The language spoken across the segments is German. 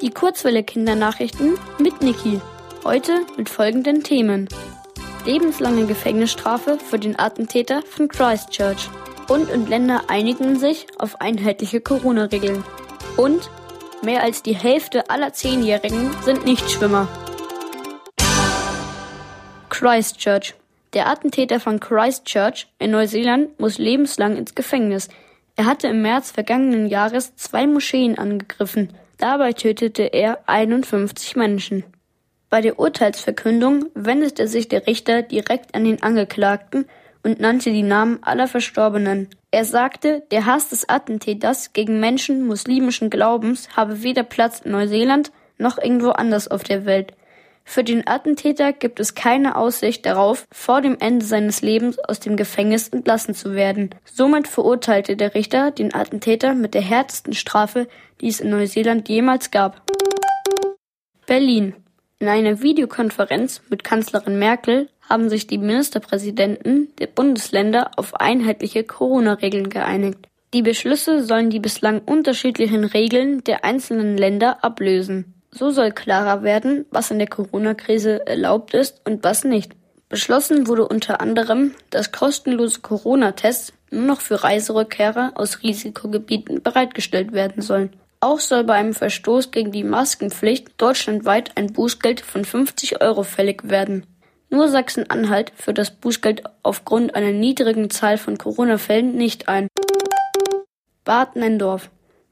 Die Kurzwelle-Kindernachrichten mit Niki. Heute mit folgenden Themen. Lebenslange Gefängnisstrafe für den Attentäter von Christchurch. Bund und Länder einigen sich auf einheitliche Corona-Regeln. Und mehr als die Hälfte aller Zehnjährigen sind Nichtschwimmer. Christchurch. Der Attentäter von Christchurch in Neuseeland muss lebenslang ins Gefängnis. Er hatte im März vergangenen Jahres zwei Moscheen angegriffen. Dabei tötete er 51 Menschen. Bei der Urteilsverkündung wendete sich der Richter direkt an den Angeklagten und nannte die Namen aller Verstorbenen. Er sagte, der Hass des Attentäters gegen Menschen muslimischen Glaubens habe weder Platz in Neuseeland noch irgendwo anders auf der Welt. Für den Attentäter gibt es keine Aussicht darauf, vor dem Ende seines Lebens aus dem Gefängnis entlassen zu werden. Somit verurteilte der Richter den Attentäter mit der härtesten Strafe, die es in Neuseeland jemals gab. Berlin. In einer Videokonferenz mit Kanzlerin Merkel haben sich die Ministerpräsidenten der Bundesländer auf einheitliche Corona-Regeln geeinigt. Die Beschlüsse sollen die bislang unterschiedlichen Regeln der einzelnen Länder ablösen. So soll klarer werden, was in der Corona-Krise erlaubt ist und was nicht. Beschlossen wurde unter anderem, dass kostenlose Corona-Tests nur noch für Reiserückkehrer aus Risikogebieten bereitgestellt werden sollen. Auch soll bei einem Verstoß gegen die Maskenpflicht deutschlandweit ein Bußgeld von 50 Euro fällig werden. Nur Sachsen-Anhalt führt das Bußgeld aufgrund einer niedrigen Zahl von Corona-Fällen nicht ein. Bad Nendorf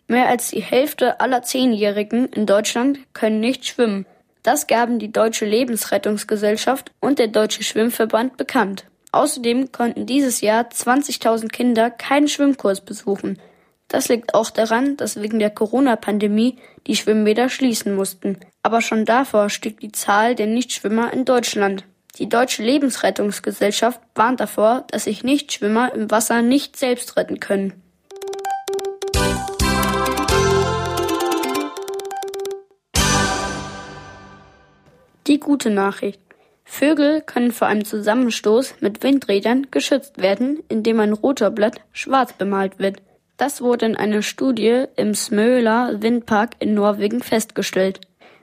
Mehr als die Hälfte aller Zehnjährigen in Deutschland können nicht schwimmen. Das gaben die Deutsche Lebensrettungsgesellschaft und der Deutsche Schwimmverband bekannt. Außerdem konnten dieses Jahr 20.000 Kinder keinen Schwimmkurs besuchen. Das liegt auch daran, dass wegen der Corona-Pandemie die Schwimmbäder schließen mussten. Aber schon davor stieg die Zahl der Nichtschwimmer in Deutschland. Die Deutsche Lebensrettungsgesellschaft warnt davor, dass sich Nichtschwimmer im Wasser nicht selbst retten können. Die gute Nachricht. Vögel können vor einem Zusammenstoß mit Windrädern geschützt werden, indem ein Rotorblatt schwarz bemalt wird. Das wurde in einer Studie im Smøla Windpark in Norwegen festgestellt.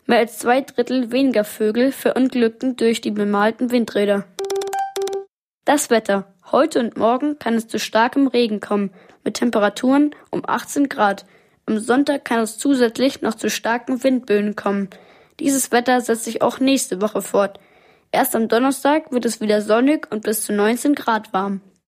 Mehr als zwei Drittel weniger Vögel verunglückten durch die bemalten Windräder. Das Wetter. Heute und morgen kann es zu starkem Regen kommen, mit Temperaturen um 18 Grad. Am Sonntag kann es zusätzlich noch zu starken Windböen kommen. Dieses Wetter setzt sich auch nächste Woche fort. Erst am Donnerstag wird es wieder sonnig und bis zu 19 Grad warm.